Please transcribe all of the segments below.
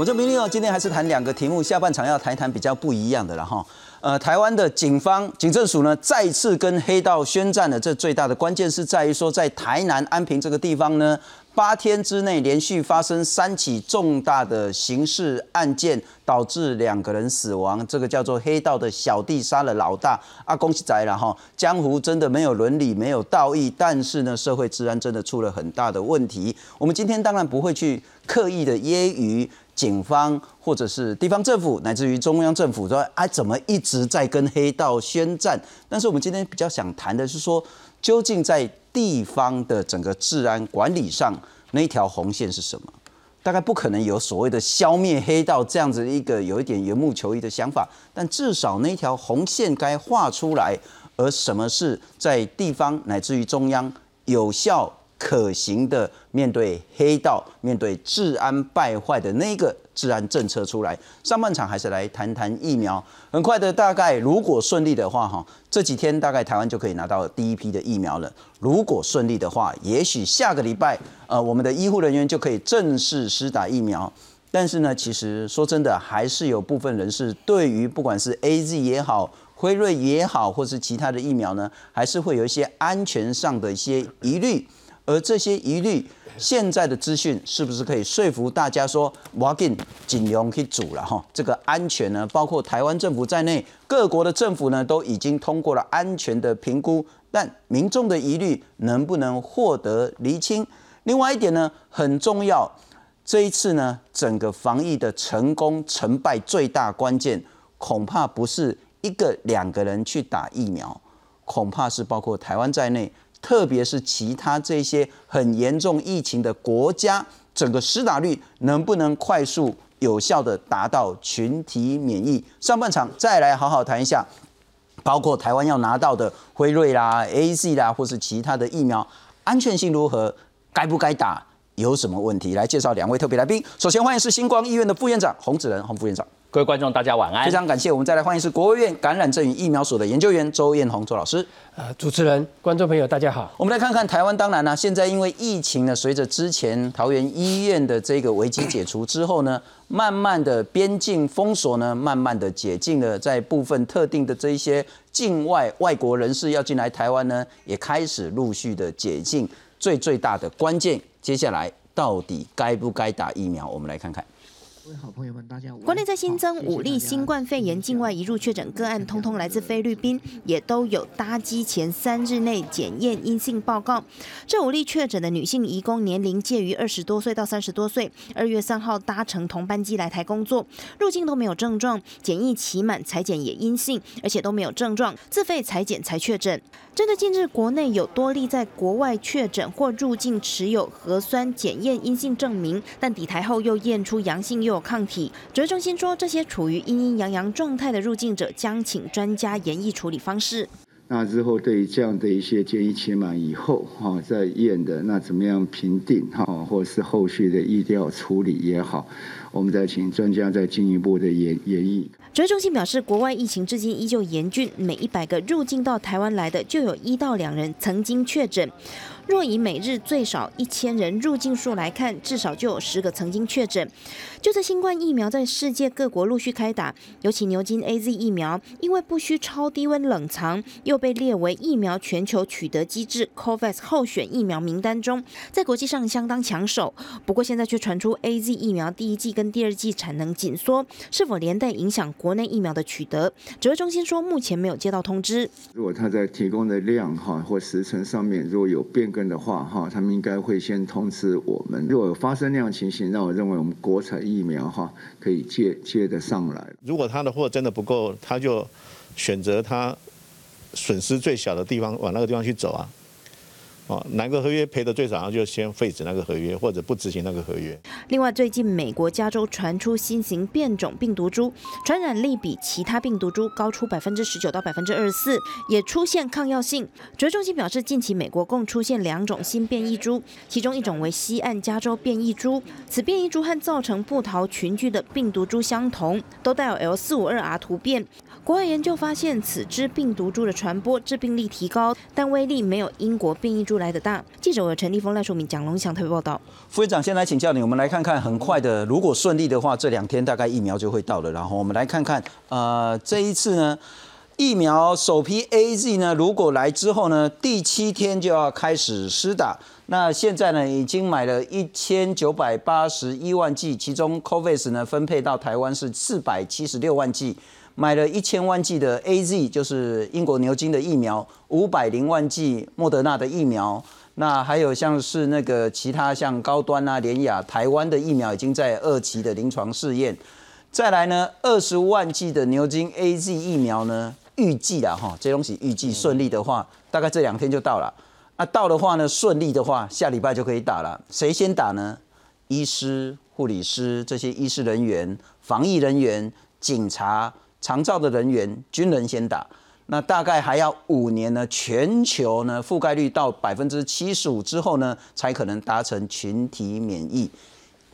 我这明天哦，今天还是谈两个题目，下半场要谈一谈比较不一样的了哈。呃，台湾的警方警政署呢，再次跟黑道宣战了。这最大的关键是在于说，在台南安平这个地方呢，八天之内连续发生三起重大的刑事案件，导致两个人死亡。这个叫做黑道的小弟杀了老大啊！恭喜仔了哈！江湖真的没有伦理，没有道义，但是呢，社会治安真的出了很大的问题。我们今天当然不会去刻意的揶揄。警方或者是地方政府，乃至于中央政府，说啊，怎么一直在跟黑道宣战？但是我们今天比较想谈的是说，究竟在地方的整个治安管理上，那条红线是什么？大概不可能有所谓的消灭黑道这样子一个有一点缘木求鱼的想法，但至少那条红线该画出来。而什么是在地方乃至于中央有效？可行的面对黑道、面对治安败坏的那个治安政策出来。上半场还是来谈谈疫苗。很快的，大概如果顺利的话，哈，这几天大概台湾就可以拿到第一批的疫苗了。如果顺利的话，也许下个礼拜，呃，我们的医护人员就可以正式施打疫苗。但是呢，其实说真的，还是有部分人士对于不管是 A Z 也好、辉瑞也好，或是其他的疫苗呢，还是会有一些安全上的一些疑虑。而这些疑虑，现在的资讯是不是可以说服大家说，我跟尽量去煮了哈？这个安全呢，包括台湾政府在内，各国的政府呢，都已经通过了安全的评估，但民众的疑虑能不能获得厘清？另外一点呢，很重要，这一次呢，整个防疫的成功成败最大关键，恐怕不是一个两个人去打疫苗，恐怕是包括台湾在内。特别是其他这些很严重疫情的国家，整个施打率能不能快速有效的达到群体免疫？上半场再来好好谈一下，包括台湾要拿到的辉瑞啦、A Z 啦，或是其他的疫苗安全性如何？该不该打？有什么问题？来介绍两位特别来宾。首先欢迎是星光医院的副院长洪子仁，洪副院长。各位观众，大家晚安。非常感谢，我们再来欢迎是国务院感染症与疫苗所的研究员周艳红周老师。呃，主持人、观众朋友，大家好。我们来看看台湾，当然呢，现在因为疫情呢，随着之前桃园医院的这个危机解除之后呢，慢慢的边境封锁呢，慢慢的解禁了，在部分特定的这一些境外外国人士要进来台湾呢，也开始陆续的解禁。最最大的关键，接下来到底该不该打疫苗？我们来看看。好朋友们，大家国内在新增五例新冠肺炎境外移入确诊个案，通通来自菲律宾，也都有搭机前三日内检验阴性报告。这五例确诊的女性移工年龄介于二十多岁到三十多岁，二月三号搭乘同班机来台工作，入境都没有症状，检疫期满裁检也阴性，而且都没有症状，自费裁检才确诊。针对近日国内有多例在国外确诊或入境持有核酸检验阴性证明，但抵台后又验出阳性又有抗体，指挥中心说这些处于阴阴阳阳状态的入境者将请专家研议处理方式。那之后对于这样的一些建议期满以后哈再验的那怎么样评定哈，或是后续的疫调处理也好，我们再请专家再进一步的研研议。指挥中心表示，国外疫情至今依旧严峻，每一百个入境到台湾来的，就有一到两人曾经确诊。若以每日最少一千人入境数来看，至少就有十个曾经确诊。就在新冠疫苗在世界各国陆续开打，尤其牛津 A Z 疫苗，因为不需超低温冷藏，又被列为疫苗全球取得机制 COVAX 候选疫苗名单中，在国际上相当抢手。不过现在却传出 A Z 疫苗第一季跟第二季产能紧缩，是否连带影响国内疫苗的取得？指挥中心说，目前没有接到通知。如果他在提供的量哈或时程上面如果有变更，的话哈，他们应该会先通知我们。如果发生那样情形，那我认为我们国产疫苗哈可以接接得上来。如果他的货真的不够，他就选择他损失最小的地方，往那个地方去走啊。哦，哪个合约赔的最少，然后就先废止那个合约，或者不执行那个合约。另外，最近美国加州传出新型变种病毒株，传染力比其他病毒株高出百分之十九到百分之二十四，也出现抗药性。指挥中心表示，近期美国共出现两种新变异株，其中一种为西岸加州变异株，此变异株和造成布桃群聚的病毒株相同，都带有 L 四五二 R 突变。国外研究发现，此支病毒株的传播致病力提高，但威力没有英国变异株。来的大。记者陈立峰、赖淑敏、蒋龙祥特别报道。副院长，先来请教你，我们来看看，很快的，如果顺利的话，这两天大概疫苗就会到了。然后我们来看看，呃，这一次呢，疫苗首批 A Z 呢，如果来之后呢，第七天就要开始施打。那现在呢，已经买了一千九百八十一万剂，其中 COVAX 呢分配到台湾是四百七十六万剂，买了一千万剂的 A Z，就是英国牛津的疫苗，五百零万剂莫德纳的疫苗。那还有像是那个其他像高端啊、联雅、台湾的疫苗已经在二期的临床试验。再来呢，二十万剂的牛津 A Z 疫苗呢，预计啊哈，这东西预计顺利的话，大概这两天就到了。那到的话呢，顺利的话，下礼拜就可以打了。谁先打呢？医师、护理师这些医师人员、防疫人员、警察、长照的人员、军人先打。那大概还要五年呢，全球呢覆盖率到百分之七十五之后呢，才可能达成群体免疫。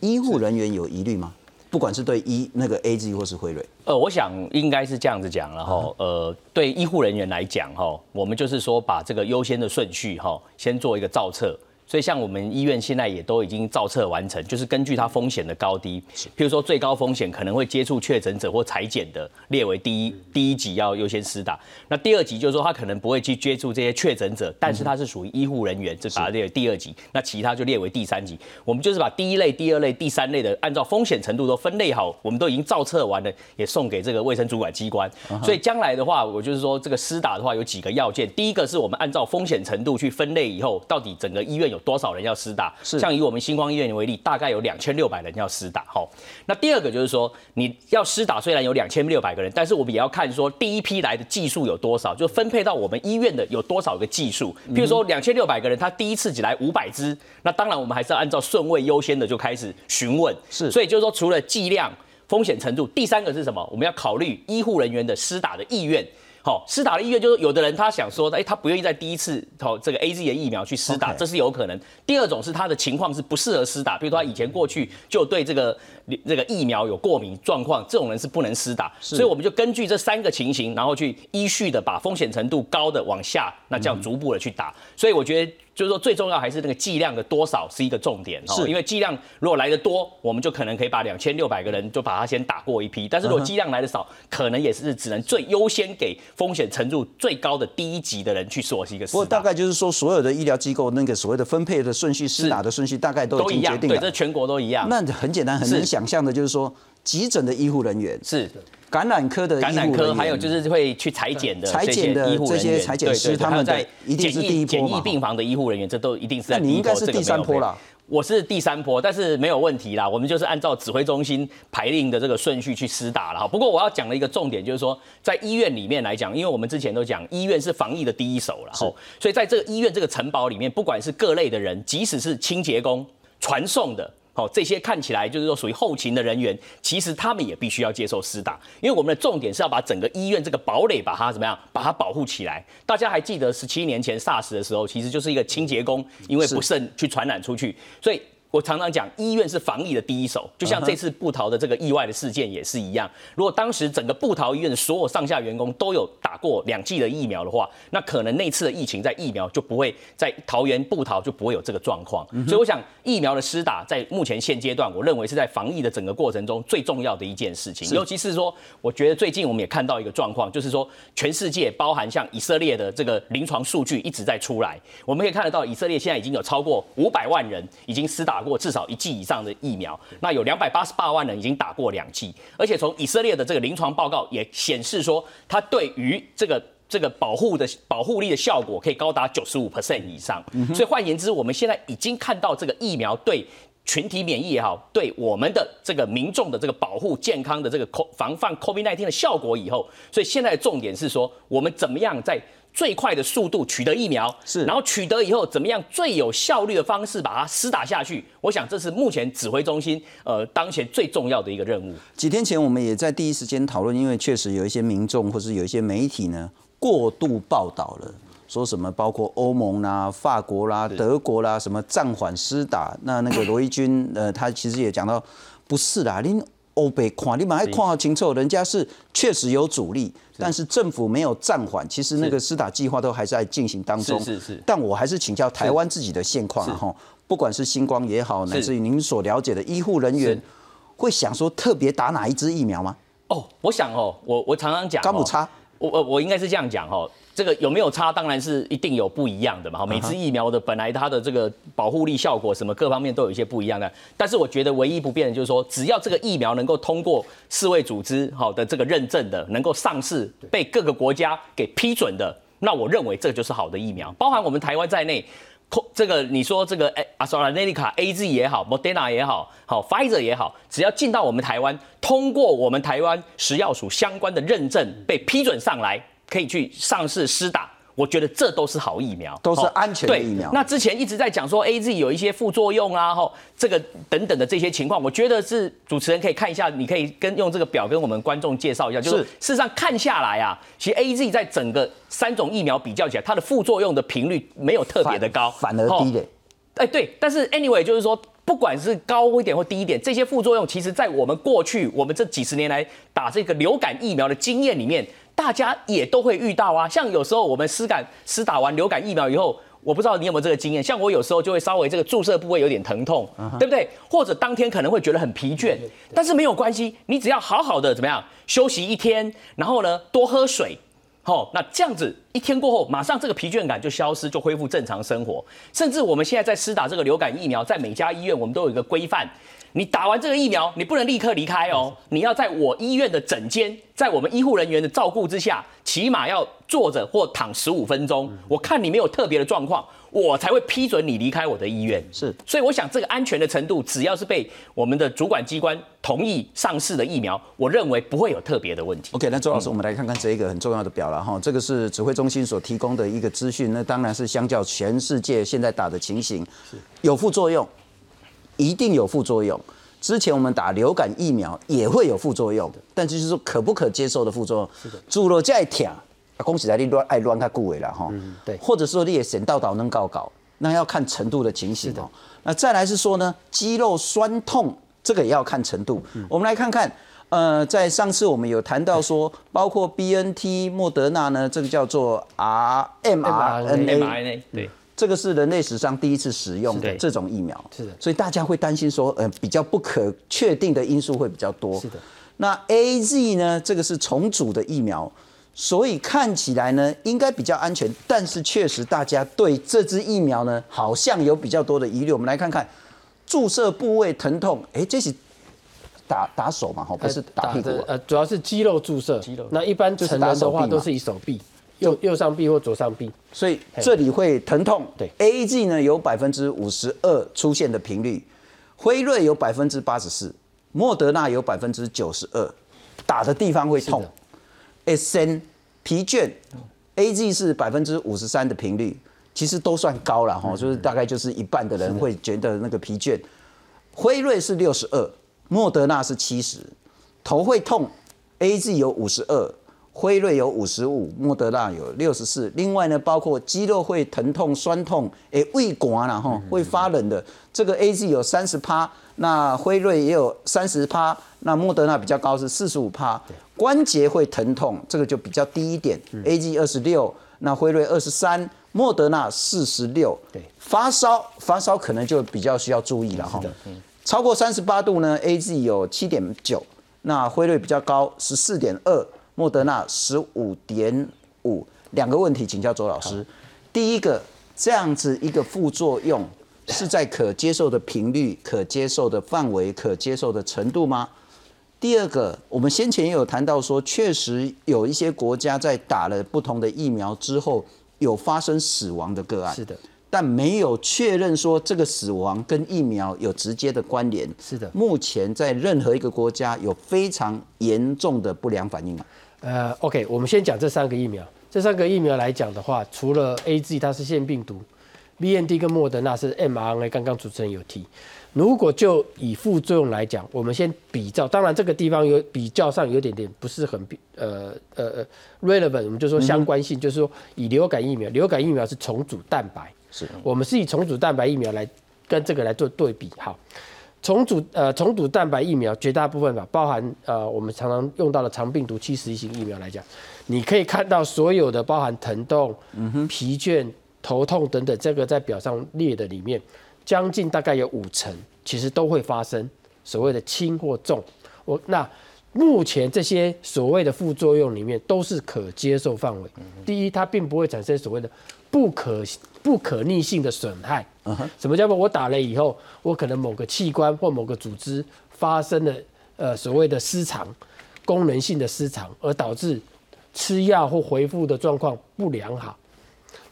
医护人员有疑虑吗？不管是对医那个 A G 或是辉瑞。呃，我想应该是这样子讲，了哈呃，对医护人员来讲，哈，我们就是说把这个优先的顺序，哈，先做一个造册。所以像我们医院现在也都已经造册完成，就是根据它风险的高低，譬如说最高风险可能会接触确诊者或裁剪的，列为第一第一级要优先施打。那第二级就是说他可能不会去接触这些确诊者，但是他是属于医护人员，就把它列为第二级。那其他就列为第三级。我们就是把第一类、第二类、第三类的按照风险程度都分类好，我们都已经造册完了，也送给这个卫生主管机关。所以将来的话，我就是说这个施打的话有几个要件，第一个是我们按照风险程度去分类以后，到底整个医院有。有多少人要施打？是像以我们星光医院为例，大概有两千六百人要施打。好，那第二个就是说，你要施打，虽然有两千六百个人，但是我们也要看说第一批来的技术有多少，就分配到我们医院的有多少个技术。譬如说两千六百个人，他第一次只来五百支，那当然我们还是要按照顺位优先的就开始询问。是，所以就是说，除了剂量、风险程度，第三个是什么？我们要考虑医护人员的施打的意愿。好，施打的意愿就是有的人他想说，哎，他不愿意在第一次好这个 A Z 的疫苗去施打，这是有可能。第二种是他的情况是不适合施打，比如说他以前过去就对这个这个疫苗有过敏状况，这种人是不能施打。所以我们就根据这三个情形，然后去依序的把风险程度高的往下，那这样逐步的去打。所以我觉得。就是说，最重要还是那个剂量的多少是一个重点，是因为剂量如果来的多，我们就可能可以把两千六百个人就把它先打过一批。但是如果剂量来的少，可能也是只能最优先给风险程度最高的第一级的人去做一个。不过大概就是说，所有的医疗机构那个所谓的分配的顺序、施打的顺序，大概都已经决定了。对，这全国都一样。那很简单，很能想象的就是说，急诊的医护人员是。感染科的感染科，还有就是会去裁剪的裁剪的这些裁剪师，他们在检疫检疫病房的医护人员，这都一定是在。你应该是第三波了。我是第三波，但是没有问题啦。我们就是按照指挥中心排令的这个顺序去施打了哈。不过我要讲的一个重点就是说，在医院里面来讲，因为我们之前都讲医院是防疫的第一手了，哈所以在这个医院这个城堡里面，不管是各类的人，即使是清洁工、传送的。好，这些看起来就是说属于后勤的人员，其实他们也必须要接受施打，因为我们的重点是要把整个医院这个堡垒把它怎么样，把它保护起来。大家还记得十七年前 SARS 的时候，其实就是一个清洁工因为不慎去传染出去，所以。我常常讲，医院是防疫的第一手，就像这次布桃的这个意外的事件也是一样。如果当时整个布桃医院的所有上下员工都有打过两剂的疫苗的话，那可能那次的疫情在疫苗就不会在桃园布桃就不会有这个状况。所以我想，疫苗的施打在目前现阶段，我认为是在防疫的整个过程中最重要的一件事情。尤其是说，我觉得最近我们也看到一个状况，就是说全世界包含像以色列的这个临床数据一直在出来，我们可以看得到，以色列现在已经有超过五百万人已经施打。打过至少一剂以上的疫苗，那有两百八十八万人已经打过两剂，而且从以色列的这个临床报告也显示说，它对于这个这个保护的保护力的效果可以高达九十五 percent 以上。所以换言之，我们现在已经看到这个疫苗对群体免疫也好，对我们的这个民众的这个保护健康的这个防范 COVID-19 的效果以后，所以现在的重点是说，我们怎么样在最快的速度取得疫苗，是，然后取得以后怎么样最有效率的方式把它施打下去？我想这是目前指挥中心呃当前最重要的一个任务。几天前我们也在第一时间讨论，因为确实有一些民众或是有一些媒体呢过度报道了，说什么包括欧盟啦、法国啦、德国啦，什么暂缓施打。那那个罗伊军 呃，他其实也讲到不是啦，您欧北看，你们还看好清楚，人家是确实有阻力，但是政府没有暂缓，其实那个施打计划都还在进行当中。是是是。但我还是请教台湾自己的现况哈，不管是星光也好，乃至于您所了解的医护人员，会想说特别打哪一支疫苗吗？哦，我想哦，我我常常讲，高姆差，我我我应该是这样讲哈。这个有没有差，当然是一定有不一样的嘛。每支疫苗的本来它的这个保护力、效果什么各方面都有一些不一样的。但是我觉得唯一不变的就是说，只要这个疫苗能够通过世卫组织好的这个认证的，能够上市，被各个国家给批准的，那我认为这就是好的疫苗。包含我们台湾在内，这个你说这个哎阿斯 n 内利卡 A Z 也好，Moderna 也好，好 Pfizer 也好，只要进到我们台湾，通过我们台湾食药署相关的认证，被批准上来。可以去上市施打，我觉得这都是好疫苗，都是安全的疫苗。那之前一直在讲说 A Z 有一些副作用啊，吼，这个等等的这些情况，我觉得是主持人可以看一下，你可以跟用这个表跟我们观众介绍一下，就是事实上看下来啊，其实 A Z 在整个三种疫苗比较起来，它的副作用的频率没有特别的高，反而低的。哎，对，但是 anyway 就是说，不管是高一点或低一点，这些副作用，其实在我们过去我们这几十年来打这个流感疫苗的经验里面。大家也都会遇到啊，像有时候我们施感施打完流感疫苗以后，我不知道你有没有这个经验，像我有时候就会稍微这个注射部位有点疼痛，对不对？或者当天可能会觉得很疲倦，但是没有关系，你只要好好的怎么样休息一天，然后呢多喝水，好，那这样子一天过后，马上这个疲倦感就消失，就恢复正常生活。甚至我们现在在施打这个流感疫苗，在每家医院我们都有一个规范。你打完这个疫苗，你不能立刻离开哦，你要在我医院的诊间，在我们医护人员的照顾之下，起码要坐着或躺十五分钟。我看你没有特别的状况，我才会批准你离开我的医院。是，所以我想这个安全的程度，只要是被我们的主管机关同意上市的疫苗，我认为不会有特别的问题。OK，那周老师，我们来看看这一个很重要的表了哈，这个是指挥中心所提供的一个资讯，那当然是相较全世界现在打的情形，有副作用，一定有副作用。之前我们打流感疫苗也会有副作用，但就是说可不可接受的副作用。是的，猪肉再甜，啊，恭喜来你乱爱乱他顾尾了哈。嗯，对。或者说你也神道导能搞搞，那要看程度的情形哦。那再来是说呢，肌肉酸痛这个也要看程度。我们来看看，呃，在上次我们有谈到说，包括 B N T、莫德纳呢，这个叫做 R M R N A，对。这个是人类史上第一次使用的这种疫苗，是的，所以大家会担心说，呃，比较不可确定的因素会比较多。是的，那 A Z 呢？这个是重组的疫苗，所以看起来呢应该比较安全，但是确实大家对这支疫苗呢好像有比较多的疑虑。我们来看看注射部位疼痛，哎，这是打打手嘛？哈，不是打屁股，呃，主要是肌肉注射。肌肉，那一般成人的话都是以手臂。右右上臂或左上臂，所以这里会疼痛。对，A G 呢有百分之五十二出现的频率，辉瑞有百分之八十四，莫德纳有百分之九十二，打的地方会痛。S N 疲倦，A G 是百分之五十三的频率，其实都算高了哈，就是大概就是一半的人会觉得那个疲倦。辉瑞是六十二，莫德纳是七十，头会痛，A G 有五十二。辉瑞有五十五，莫德纳有六十四。另外呢，包括肌肉会疼痛、酸痛，诶，胃管了哈，会发冷的。这个 A Z 有三十趴，那辉瑞也有三十趴，那莫德纳比较高是四十五趴。关节会疼痛，这个就比较低一点。A Z 二十六，那辉瑞二十三，莫德纳四十六。对，发烧发烧可能就比较需要注意了哈。超过三十八度呢，A Z 有七点九，那辉瑞比较高十四点二。莫德纳十五点五，两个问题请教周老师。第一个，这样子一个副作用是在可接受的频率、可接受的范围、可接受的程度吗？第二个，我们先前也有谈到说，确实有一些国家在打了不同的疫苗之后，有发生死亡的个案。是的。但没有确认说这个死亡跟疫苗有直接的关联。是的。目前在任何一个国家有非常严重的不良反应吗？呃，OK，我们先讲这三个疫苗。这三个疫苗来讲的话，除了 A Z 它是腺病毒，B N D 跟莫德纳是 m R N A。刚刚主持人有提，如果就以副作用来讲，我们先比较。当然这个地方有比较上有点点不是很呃呃呃 relevant，我们就说相关性，就是说以流感疫苗，流感疫苗是重组蛋白，我们是以重组蛋白疫苗来跟这个来做对比。好，重组呃重组蛋白疫苗绝大部分吧，包含呃我们常常用到的肠病毒七十一型疫苗来讲，你可以看到所有的包含疼痛、疲倦、头痛等等，这个在表上列的里面，将近大概有五成其实都会发生所谓的轻或重。我那目前这些所谓的副作用里面都是可接受范围。第一，它并不会产生所谓的不可不可逆性的损害。什么叫做我打了以后，我可能某个器官或某个组织发生了呃所谓的失常，功能性的失常，而导致吃药或恢复的状况不良好，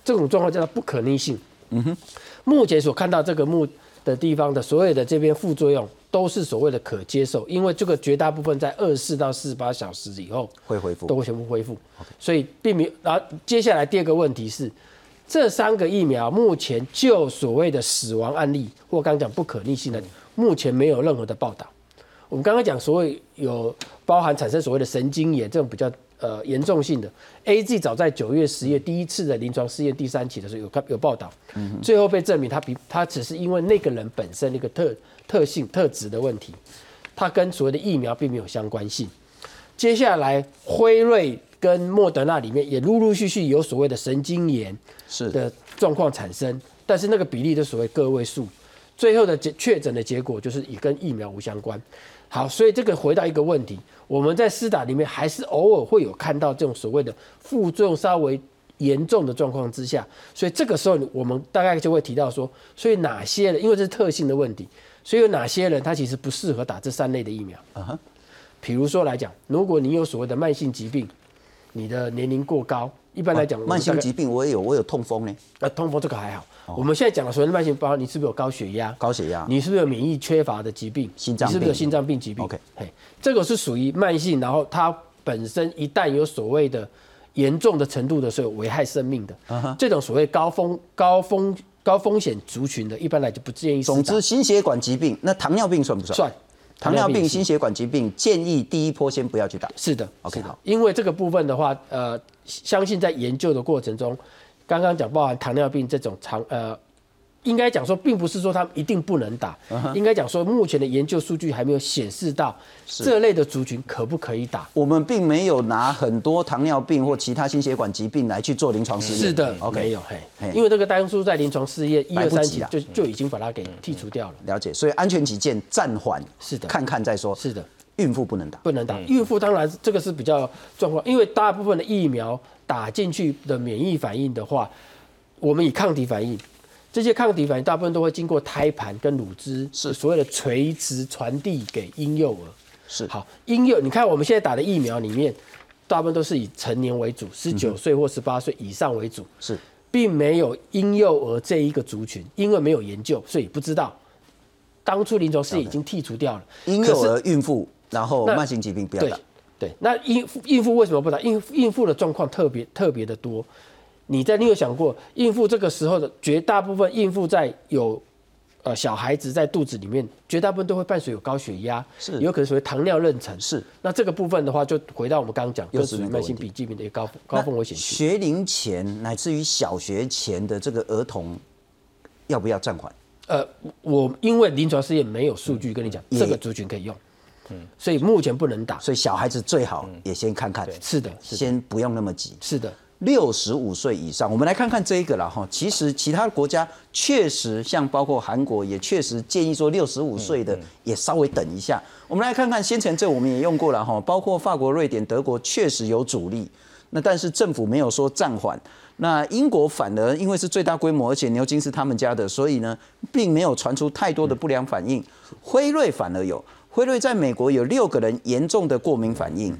这种状况叫做不可逆性。嗯哼，目前所看到这个目的地方的所有的这边副作用都是所谓的可接受，因为这个绝大部分在二十四到四十八小时以后会恢复都会全部恢复，所以并没有。然后接下来第二个问题是，这三个疫苗目前就所谓的死亡案例或刚刚讲不可逆性的，目前没有任何的报道。我们刚刚讲所谓有包含产生所谓的神经炎这种比较呃严重性的，A G 早在九月十月第一次的临床试验第三期的时候有看有报道，最后被证明它比它只是因为那个人本身一个特特性特质的问题，它跟所谓的疫苗并没有相关性。接下来辉瑞跟莫德纳里面也陆陆续续有所谓的神经炎是的状况产生，但是那个比例的所谓个位数，最后的结确诊的结果就是也跟疫苗无相关。好，所以这个回到一个问题，我们在施打里面还是偶尔会有看到这种所谓的副作用稍微严重的状况之下，所以这个时候我们大概就会提到说，所以哪些人，因为这是特性的问题，所以有哪些人他其实不适合打这三类的疫苗。嗯哼，比如说来讲，如果你有所谓的慢性疾病，你的年龄过高，一般来讲，慢性疾病我也有，我有痛风呢，呃，痛风这个还好。我们现在讲的所谓的慢性，包括你是不是有高血压？高血压，你是不是有免疫缺乏的疾病？心脏病你是不是有心脏病疾病 OK 嘿，这个是属于慢性，然后它本身一旦有所谓的严重的程度的时候，危害生命的嗯这种所谓高风高风高风险族群的，一般来就不建议。总之，心血管疾病，那糖尿病算不算？算糖尿病、心血管疾病，建议第一波先不要去打。是的 OK，好因为这个部分的话，呃，相信在研究的过程中，刚刚讲包含糖尿病这种长呃。应该讲说，并不是说他们一定不能打，应该讲说，目前的研究数据还没有显示到这类的族群可不可以打。我们并没有拿很多糖尿病或其他心血管疾病来去做临床试验。是的，OK，没有嘿嘿，因为这个当初在临床试验一二三期就就已经把它给剔除掉了。了解。所以安全起见，暂缓，是的看看再说。是的，孕妇不能打。不能打。孕妇当然这个是比较状况，因为大部分的疫苗打进去的免疫反应的话，我们以抗体反应，这些抗体反应大部分都会经过胎盘跟乳汁，是所谓的垂直传递给婴幼儿。是好，婴幼，你看我们现在打的疫苗里面，大部分都是以成年为主，十九岁或十八岁以上为主，是并没有婴幼儿这一个族群，因为没有研究，所以不知道。当初临床试验已经剔除掉了，婴幼儿、孕妇，然后慢性疾病不要对打。对，那孕妇孕妇为什么不打？孕孕妇的状况特别特别的多。你在你有想过，孕妇这个时候的绝大部分孕妇在有呃小孩子在肚子里面，绝大部分都会伴随有高血压，是有可能属于糖尿妊娠。是，那这个部分的话，就回到我们刚刚讲，又就是属于慢性那个问题疾病的一个高高风危险区。学龄前乃至于小学前的这个儿童，要不要暂缓？呃，我因为临床试验没有数据跟你讲，也这个族群可以用，嗯所以目前不能打。所以小孩子最好也先看看，是的，先不用那么急。是的。六十五岁以上，我们来看看这一个了哈。其实其他国家确实，像包括韩国也确实建议说六十五岁的也稍微等一下。我们来看看先前这我们也用过了哈，包括法国、瑞典、德国确实有阻力，那但是政府没有说暂缓。那英国反而因为是最大规模，而且牛津是他们家的，所以呢，并没有传出太多的不良反应。辉瑞反而有，辉瑞在美国有六个人严重的过敏反应。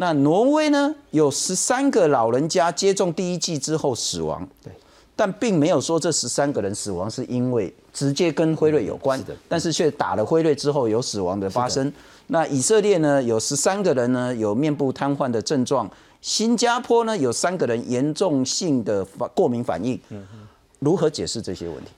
那挪威呢，有十三个老人家接种第一剂之后死亡，对，但并没有说这十三个人死亡是因为直接跟辉瑞有关，是的但是却打了辉瑞之后有死亡的发生。那以色列呢，有十三个人呢有面部瘫痪的症状，新加坡呢有三个人严重性的过敏反应，嗯如何解释这些问题？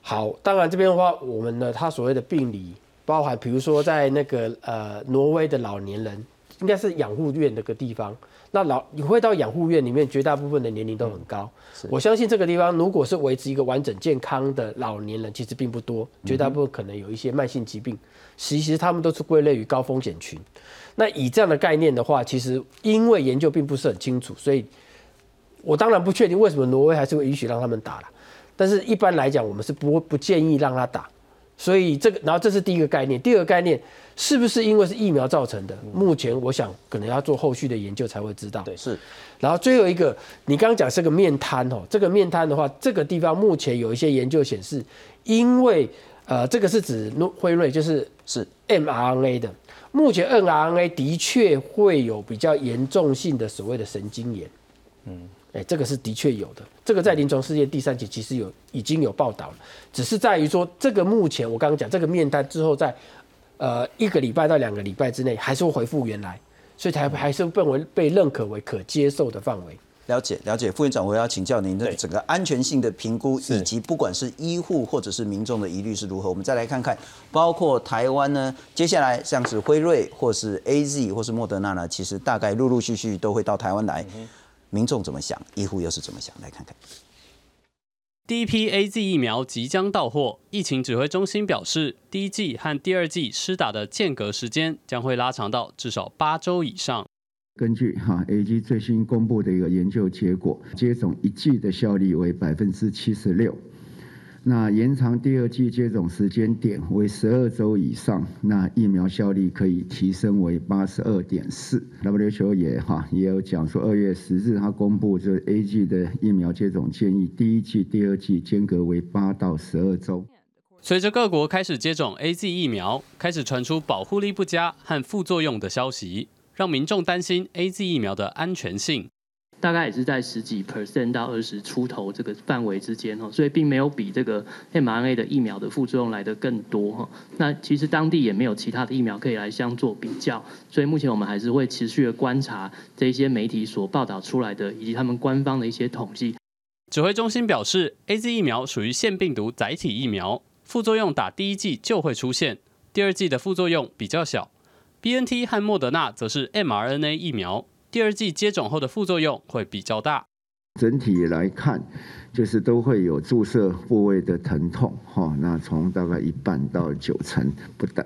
好，当然这边的话，我们呢，他所谓的病理包含，比如说在那个呃挪威的老年人，应该是养护院那个地方。那老你会到养护院里面，绝大部分的年龄都很高。我相信这个地方如果是维持一个完整健康的老年人，其实并不多，绝大部分可能有一些慢性疾病，其实他们都是归类于高风险群。那以这样的概念的话，其实因为研究并不是很清楚，所以我当然不确定为什么挪威还是会允许让他们打了。但是一般来讲，我们是不不建议让他打。所以这个，然后这是第一个概念。第二个概念是不是因为是疫苗造成的？目前我想可能要做后续的研究才会知道。对，是。然后最后一个，你刚刚讲是个面瘫哦，这个面瘫的话，这个地方目前有一些研究显示，因为呃，这个是指辉瑞，就是是 mRNA 的。目前 mRNA 的确会有比较严重性的所谓的神经炎。嗯。哎，这个是的确有的，这个在临床试验第三期其实有已经有报道了，只是在于说这个目前我刚刚讲这个面单之后，在呃一个礼拜到两个礼拜之内还是会恢复原来，所以才还是被为被认可为可接受的范围。了解了解，副院长，我要请教您的整个安全性的评估，以及不管是医护或者是民众的疑虑是如何。我们再来看看，包括台湾呢，接下来像是辉瑞或是 A Z 或是莫德纳呢，其实大概陆陆续续都会到台湾来。民众怎么想？医护又是怎么想？来看看。第一批 A Z 疫苗即将到货，疫情指挥中心表示，第一剂和第二剂施打的间隔时间将会拉长到至少八周以上。根据哈 A G 最新公布的一个研究结果，接种一剂的效率为百分之七十六。那延长第二剂接种时间点为十二周以上，那疫苗效力可以提升为八十二点四。WHO 也哈也有讲说，二月十日他公布这 A G 的疫苗接种建议，第一剂、第二剂间隔为八到十二周。随着各国开始接种 A Z 疫苗，开始传出保护力不佳和副作用的消息，让民众担心 A Z 疫苗的安全性。大概也是在十几 percent 到二十出头这个范围之间哦，所以并没有比这个 mRNA 的疫苗的副作用来的更多哈。那其实当地也没有其他的疫苗可以来相做比较，所以目前我们还是会持续的观察这些媒体所报道出来的以及他们官方的一些统计。指挥中心表示，A Z 疫苗属于腺病毒载体疫苗，副作用打第一剂就会出现，第二剂的副作用比较小。B N T 和莫德纳则是 mRNA 疫苗。第二剂接种后的副作用会比较大。整体来看，就是都会有注射部位的疼痛，哈，那从大概一半到九成不等。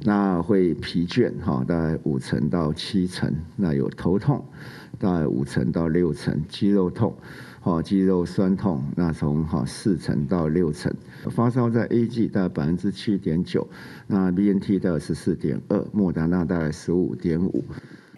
那会疲倦，哈，大概五成到七成。那有头痛，大概五成到六成。肌肉痛，哈，肌肉酸痛，那从哈四成到六成。发烧在 A G 大概百分之七点九，那 B N T 大概十四点二，莫达纳大概十五点五。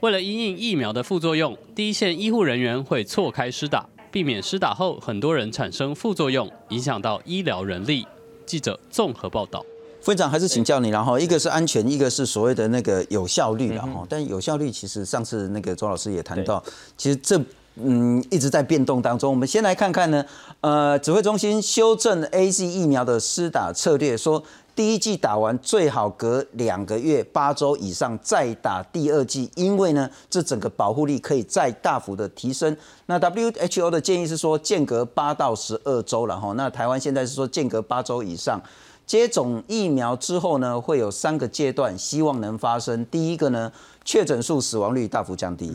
为了因应疫苗的副作用，第一线医护人员会错开施打，避免施打后很多人产生副作用，影响到医疗人力。记者综合报道。副院长还是请教你，然后一个是安全，一个是所谓的那个有效率，然后但有效率其实上次那个周老师也谈到，其实这嗯一直在变动当中。我们先来看看呢，呃，指挥中心修正 A Z 疫苗的施打策略，说。第一剂打完最好隔两个月八周以上再打第二剂，因为呢，这整个保护力可以再大幅的提升。那 WHO 的建议是说间隔八到十二周了哈。那台湾现在是说间隔八周以上接种疫苗之后呢，会有三个阶段，希望能发生。第一个呢，确诊数死亡率大幅降低；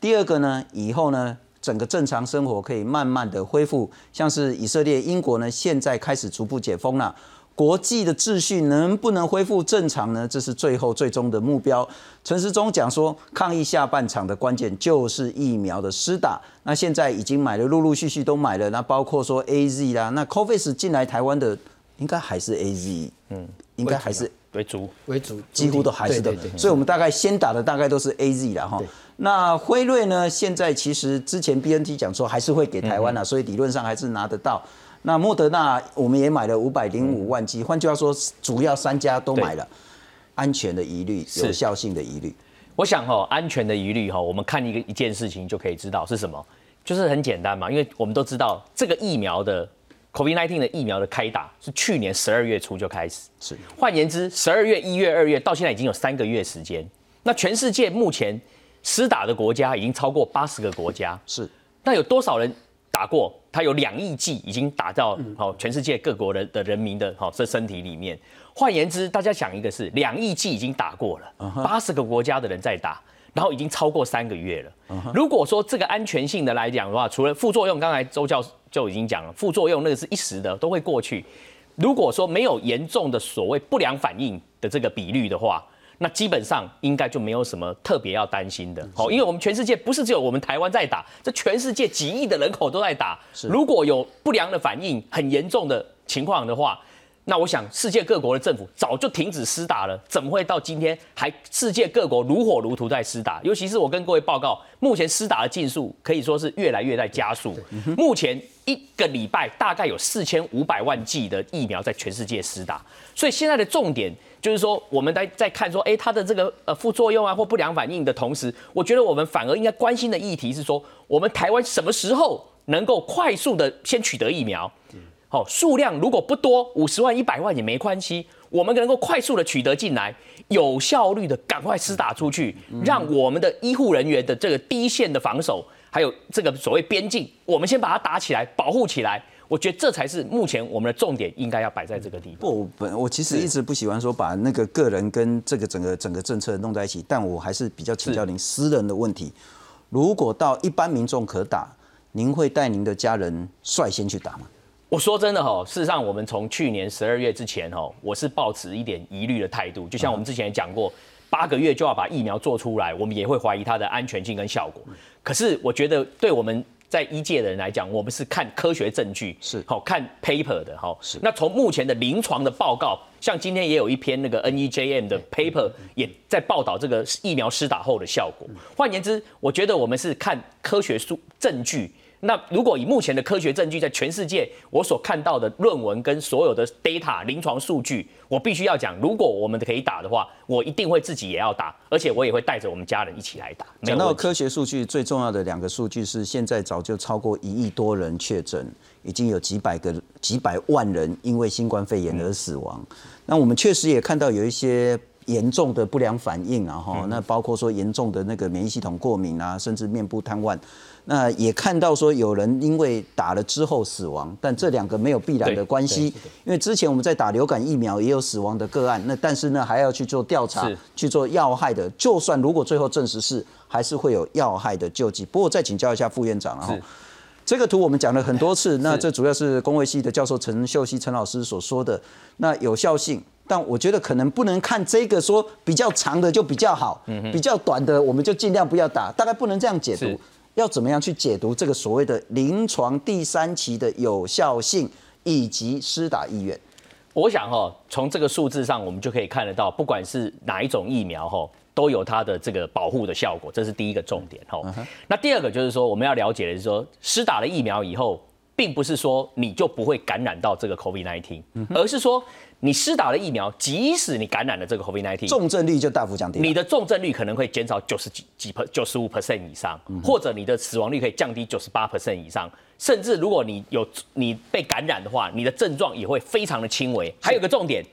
第二个呢，以后呢，整个正常生活可以慢慢的恢复，像是以色列、英国呢，现在开始逐步解封了。国际的秩序能不能恢复正常呢？这是最后最终的目标。陈时中讲说，抗疫下半场的关键就是疫苗的施打。那现在已经买了，陆陆续续都买了。那包括说 A Z 啦，那 Covis 进来台湾的应该还是 A Z，嗯，应该还是为主为主，几乎都还是的。所以我们大概先打的大概都是 A Z 啦哈。那辉瑞呢？现在其实之前 B N T 讲说还是会给台湾啦，所以理论上还是拿得到。那莫德纳我们也买了五百零五万剂，换句话说，主要三家都买了，安全的疑虑、有效性的疑虑。我想哈，安全的疑虑哈，我们看一个一件事情就可以知道是什么，就是很简单嘛，因为我们都知道这个疫苗的 COVID-19 的疫苗的开打是去年十二月初就开始，是换言之，十二月、一月、二月到现在已经有三个月时间。那全世界目前施打的国家已经超过八十个国家，是那有多少人？打过，他有两亿剂已经打到好全世界各国的的人民的好这身体里面。换言之，大家想一个是两亿剂已经打过了，八十个国家的人在打，然后已经超过三个月了。如果说这个安全性的来讲的话，除了副作用，刚才周教授就已经讲了，副作用那个是一时的，都会过去。如果说没有严重的所谓不良反应的这个比率的话，那基本上应该就没有什么特别要担心的。好，因为我们全世界不是只有我们台湾在打，这全世界几亿的人口都在打。如果有不良的反应很严重的情况的话，那我想世界各国的政府早就停止施打了，怎么会到今天还世界各国如火如荼在施打？尤其是我跟各位报告，目前施打的进数可以说是越来越在加速。目前一个礼拜大概有四千五百万剂的疫苗在全世界施打，所以现在的重点。就是说，我们在在看说，哎，它的这个呃副作用啊或不良反应的同时，我觉得我们反而应该关心的议题是说，我们台湾什么时候能够快速的先取得疫苗？好，数量如果不多，五十万、一百万也没关系，我们能够快速的取得进来，有效率的赶快施打出去，让我们的医护人员的这个第一线的防守，还有这个所谓边境，我们先把它打起来，保护起来。我觉得这才是目前我们的重点，应该要摆在这个地方。不，本我其实一直不喜欢说把那个个人跟这个整个整个政策弄在一起，但我还是比较请教您私人的问题。如果到一般民众可打，您会带您的家人率先去打吗？我说真的哈，事实上我们从去年十二月之前哈，我是抱持一点疑虑的态度。就像我们之前也讲过，八个月就要把疫苗做出来，我们也会怀疑它的安全性跟效果。可是我觉得对我们。在医界的人来讲，我们是看科学证据，是好看 paper 的哈。是那从目前的临床的报告，像今天也有一篇那个 NEJM 的 paper 也在报道这个疫苗施打后的效果。换言之，我觉得我们是看科学数证据。那如果以目前的科学证据，在全世界我所看到的论文跟所有的 data 临床数据，我必须要讲，如果我们可以打的话，我一定会自己也要打，而且我也会带着我们家人一起来打。讲到科学数据，最重要的两个数据是，现在早就超过一亿多人确诊，已经有几百个、几百万人因为新冠肺炎而死亡。那我们确实也看到有一些严重的不良反应啊，哈，那包括说严重的那个免疫系统过敏啊，甚至面部瘫痪。那也看到说有人因为打了之后死亡，但这两个没有必然的关系，因为之前我们在打流感疫苗也有死亡的个案，那但是呢还要去做调查，去做要害的，就算如果最后证实是，还是会有要害的救济。不过再请教一下副院长哈，这个图我们讲了很多次，那这主要是工卫系的教授陈秀熙陈老师所说的那有效性，但我觉得可能不能看这个说比较长的就比较好，比较短的我们就尽量不要打，大概不能这样解读。要怎么样去解读这个所谓的临床第三期的有效性以及施打意愿？我想哈，从这个数字上，我们就可以看得到，不管是哪一种疫苗哈，都有它的这个保护的效果，这是第一个重点哈。那第二个就是说，我们要了解的是说，施打了疫苗以后，并不是说你就不会感染到这个 COVID-19，而是说。你施打了疫苗，即使你感染了这个 COVID-19，重症率就大幅降低。你的重症率可能会减少九十几几 per 九十五 percent 以上，或者你的死亡率可以降低九十八 percent 以上。甚至如果你有你被感染的话，你的症状也会非常的轻微。还有个重点，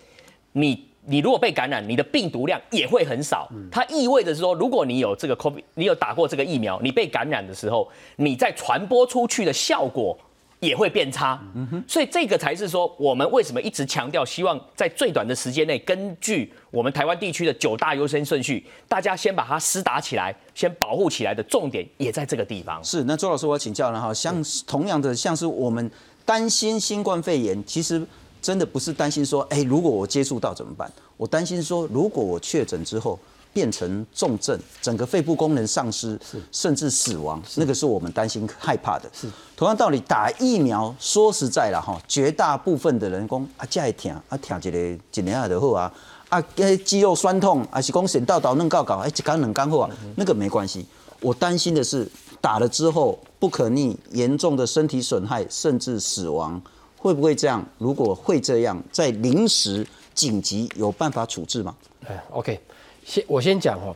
你你如果被感染，你的病毒量也会很少。它意味着说，如果你有这个 COVID，你有打过这个疫苗，你被感染的时候，你在传播出去的效果。也会变差，所以这个才是说我们为什么一直强调，希望在最短的时间内，根据我们台湾地区的九大优先顺序，大家先把它施打起来，先保护起来的重点也在这个地方。是，那周老师，我要请教了哈，像同样的，像是我们担心新冠肺炎，其实真的不是担心说，哎，如果我接触到怎么办？我担心说，如果我确诊之后。变成重症，整个肺部功能丧失，甚至死亡，那个是我们担心害怕的。是同样道理，打疫苗，说实在了哈，绝大部分的人讲啊，这会疼啊，疼一个一年也就好啊，啊，肌肉酸痛，还是讲神到到弄搞搞，哎，一干两干后啊，那个没关系。我担心的是打了之后不可逆、严重的身体损害，甚至死亡，会不会这样？如果会这样，在临时紧急有办法处置吗？哎，OK。先我先讲哦，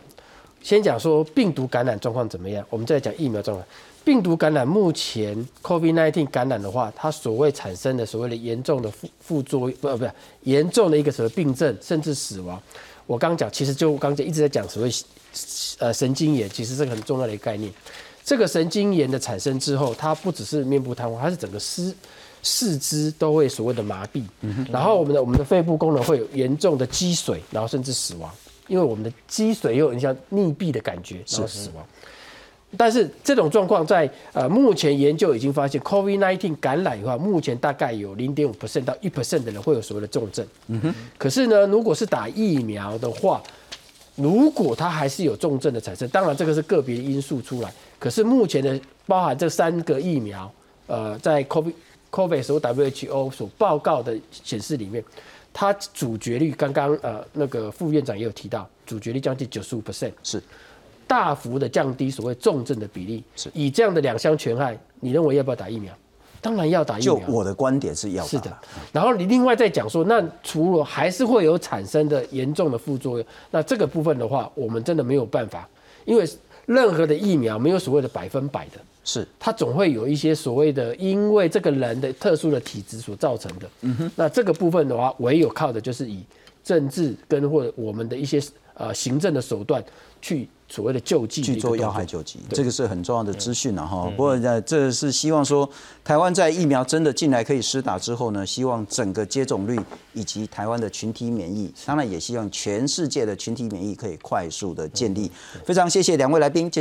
先讲说病毒感染状况怎么样，我们再讲疫苗状况。病毒感染目前 COVID-19 感染的话，它所谓产生的所谓的严重的副副作用，不不是严重的一个什么病症，甚至死亡。我刚讲，其实就刚才一直在讲所谓呃神经炎，其实是个很重要的一个概念。这个神经炎的产生之后，它不只是面部瘫痪，它是整个四四肢都会所谓的麻痹，然后我们的我们的肺部功能会有严重的积水，然后甚至死亡。因为我们的积水又有点像溺毙的感觉，然后死亡。但是这种状况在呃目前研究已经发现，COVID-19 感染的话，目前大概有零点五 percent 到一 percent 的人会有所谓的重症。嗯哼。可是呢，如果是打疫苗的话，如果它还是有重症的产生，当然这个是个别因素出来。可是目前的包含这三个疫苗，呃，在 COVID COVID 所 WHO 所报告的显示里面，它主角率刚刚呃那个副院长也有提到，主角率将近九十五 percent，是大幅的降低所谓重症的比例。是以这样的两相权害，你认为要不要打疫苗？当然要打疫苗就苗。我的观点是要打是的，然后你另外再讲说，那除了还是会有产生的严重的副作用，那这个部分的话，我们真的没有办法，因为任何的疫苗没有所谓的百分百的，是它总会有一些所谓的因为这个人的特殊的体质所造成的。嗯哼，那这个部分的话，唯有靠的就是以政治跟或者我们的一些呃行政的手段去所谓的救济去做要害救济，这个是很重要的资讯了哈。不过呢，这是希望说，台湾在疫苗真的进来可以施打之后呢，希望整个接种率以及台湾的群体免疫，当然也希望全世界的群体免疫可以快速的建立。非常谢谢两位来宾。